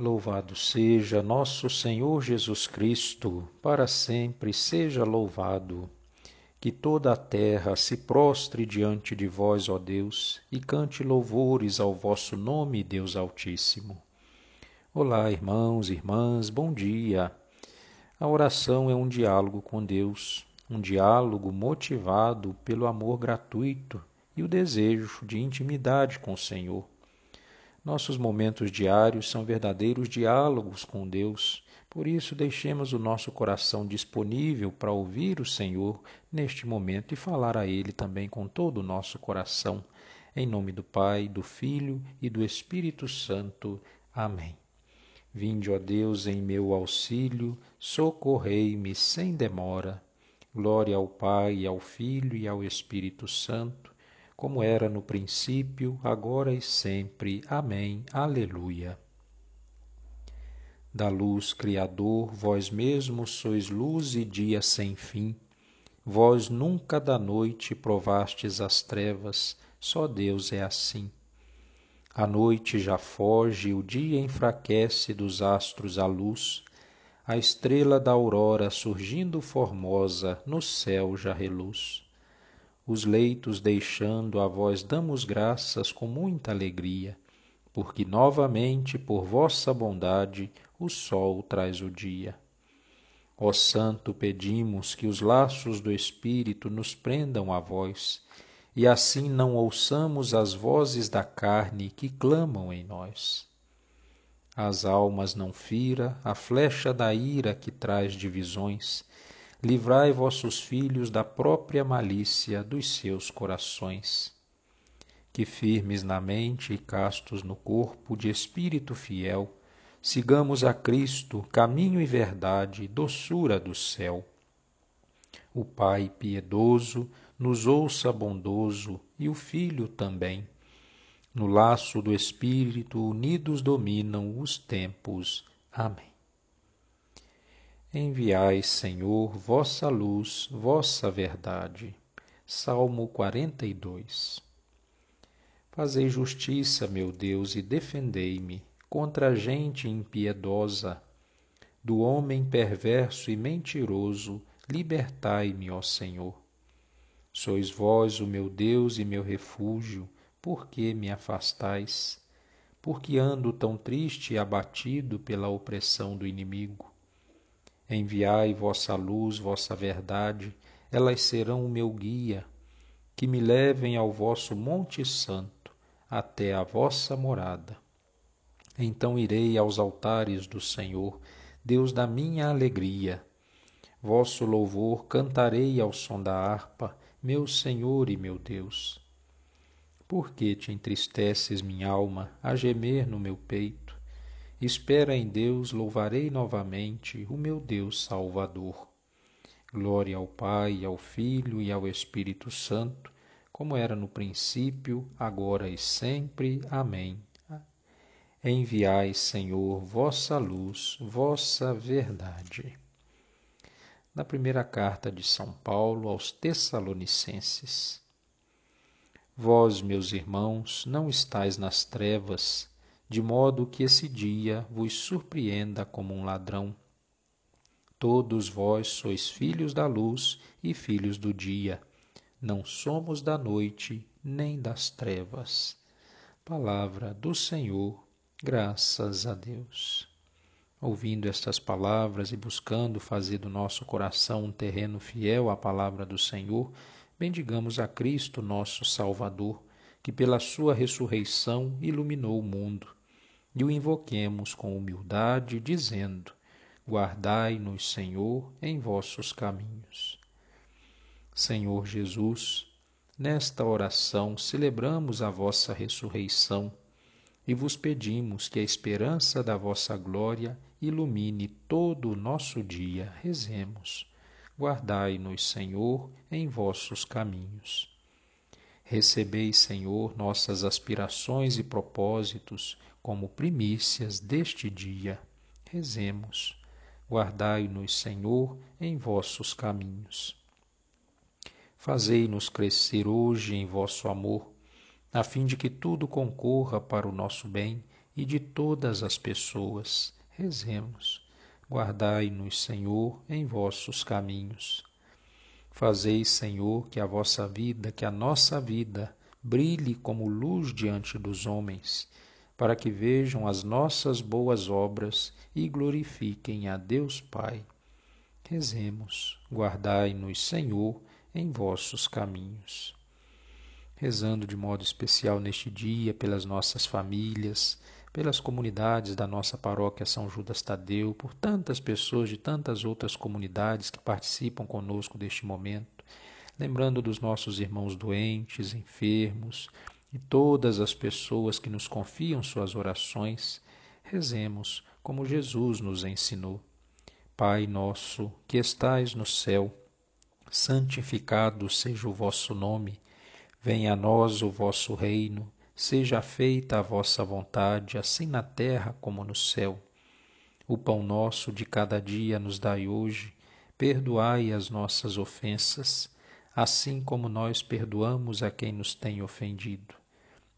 Louvado seja nosso Senhor Jesus Cristo, para sempre seja louvado. Que toda a terra se prostre diante de vós, ó Deus, e cante louvores ao vosso nome, Deus Altíssimo. Olá, irmãos e irmãs, bom dia. A oração é um diálogo com Deus, um diálogo motivado pelo amor gratuito e o desejo de intimidade com o Senhor. Nossos momentos diários são verdadeiros diálogos com Deus. Por isso, deixemos o nosso coração disponível para ouvir o Senhor neste momento e falar a Ele também com todo o nosso coração. Em nome do Pai, do Filho e do Espírito Santo. Amém. Vinde, ó Deus, em meu auxílio, socorrei-me sem demora. Glória ao Pai, ao Filho e ao Espírito Santo como era no princípio, agora e sempre. Amém. Aleluia. Da luz, Criador, vós mesmo sois luz e dia sem fim. Vós nunca da noite provastes as trevas, só Deus é assim. A noite já foge, o dia enfraquece dos astros a luz, a estrela da aurora surgindo formosa no céu já reluz os leitos deixando, a vós damos graças com muita alegria, porque novamente, por vossa bondade, o sol traz o dia. Ó Santo, pedimos que os laços do Espírito nos prendam a vós, e assim não ouçamos as vozes da carne que clamam em nós. As almas não fira a flecha da ira que traz divisões, livrai vossos filhos da própria malícia dos seus corações. Que firmes na mente e castos no corpo, de espírito fiel, sigamos a Cristo, caminho e verdade, doçura do céu. O Pai piedoso nos ouça bondoso e o Filho também. No laço do Espírito unidos dominam os tempos. Amém. Enviai, Senhor, vossa luz, vossa verdade. Salmo 42 Fazei justiça, meu Deus, e defendei-me contra a gente impiedosa. Do homem perverso e mentiroso, libertai-me, ó Senhor. Sois vós o meu Deus e meu refúgio, por que me afastais? Porque ando tão triste e abatido pela opressão do inimigo? Enviai vossa luz, vossa verdade, elas serão o meu guia, que me levem ao vosso Monte Santo, até a vossa morada. Então irei aos altares do Senhor, Deus da minha alegria. Vosso louvor cantarei ao som da harpa, meu Senhor e meu Deus. Por que te entristeces, minha alma, a gemer no meu peito? Espera em Deus, louvarei novamente o meu Deus Salvador. Glória ao Pai, ao Filho e ao Espírito Santo, como era no princípio, agora e sempre. Amém. Enviai, Senhor, vossa luz, vossa verdade. Na primeira carta de São Paulo aos Tessalonicenses. Vós, meus irmãos, não estais nas trevas, de modo que esse dia vos surpreenda como um ladrão. Todos vós sois filhos da luz e filhos do dia. Não somos da noite nem das trevas. Palavra do Senhor, graças a Deus. Ouvindo estas palavras e buscando fazer do nosso coração um terreno fiel à palavra do Senhor, bendigamos a Cristo, nosso Salvador, que pela sua ressurreição iluminou o mundo e o invoquemos com humildade, dizendo: Guardai-nos, Senhor, em vossos caminhos. Senhor Jesus, nesta oração celebramos a vossa ressurreição e vos pedimos que a esperança da vossa glória ilumine todo o nosso dia. Rezemos. Guardai-nos, Senhor, em vossos caminhos. Recebei, Senhor, nossas aspirações e propósitos como primícias deste dia. Rezemos. Guardai-nos, Senhor, em vossos caminhos. Fazei-nos crescer hoje em vosso amor, a fim de que tudo concorra para o nosso bem e de todas as pessoas. Rezemos. Guardai-nos, Senhor, em vossos caminhos. Fazeis, Senhor, que a vossa vida, que a nossa vida, brilhe como luz diante dos homens, para que vejam as nossas boas obras e glorifiquem a Deus Pai. Rezemos, guardai-nos, Senhor, em vossos caminhos. Rezando de modo especial neste dia pelas nossas famílias, pelas comunidades da nossa paróquia São Judas Tadeu, por tantas pessoas de tantas outras comunidades que participam conosco deste momento, lembrando dos nossos irmãos doentes, enfermos e todas as pessoas que nos confiam suas orações, rezemos como Jesus nos ensinou. Pai nosso, que estais no céu, santificado seja o vosso nome. Venha a nós o vosso reino. Seja feita a vossa vontade, assim na terra como no céu. O pão nosso de cada dia nos dai hoje. Perdoai as nossas ofensas, assim como nós perdoamos a quem nos tem ofendido.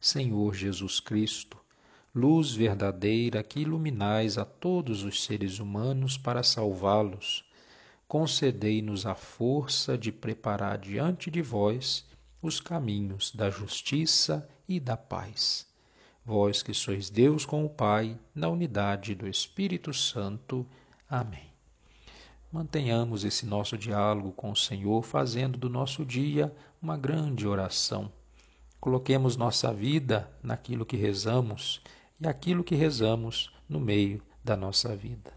Senhor Jesus Cristo, luz verdadeira que iluminais a todos os seres humanos para salvá-los, concedei-nos a força de preparar diante de vós os caminhos da justiça e da paz. Vós que sois Deus com o Pai, na unidade do Espírito Santo. Amém. Mantenhamos esse nosso diálogo com o Senhor, fazendo do nosso dia uma grande oração. Coloquemos nossa vida naquilo que rezamos e aquilo que rezamos no meio da nossa vida.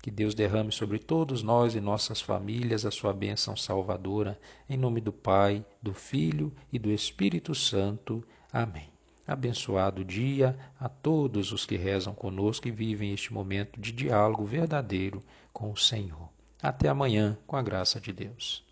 Que Deus derrame sobre todos nós e nossas famílias a sua bênção salvadora, em nome do Pai, do Filho e do Espírito Santo. Amém. Abençoado dia a todos os que rezam conosco e vivem este momento de diálogo verdadeiro com o Senhor. Até amanhã, com a graça de Deus.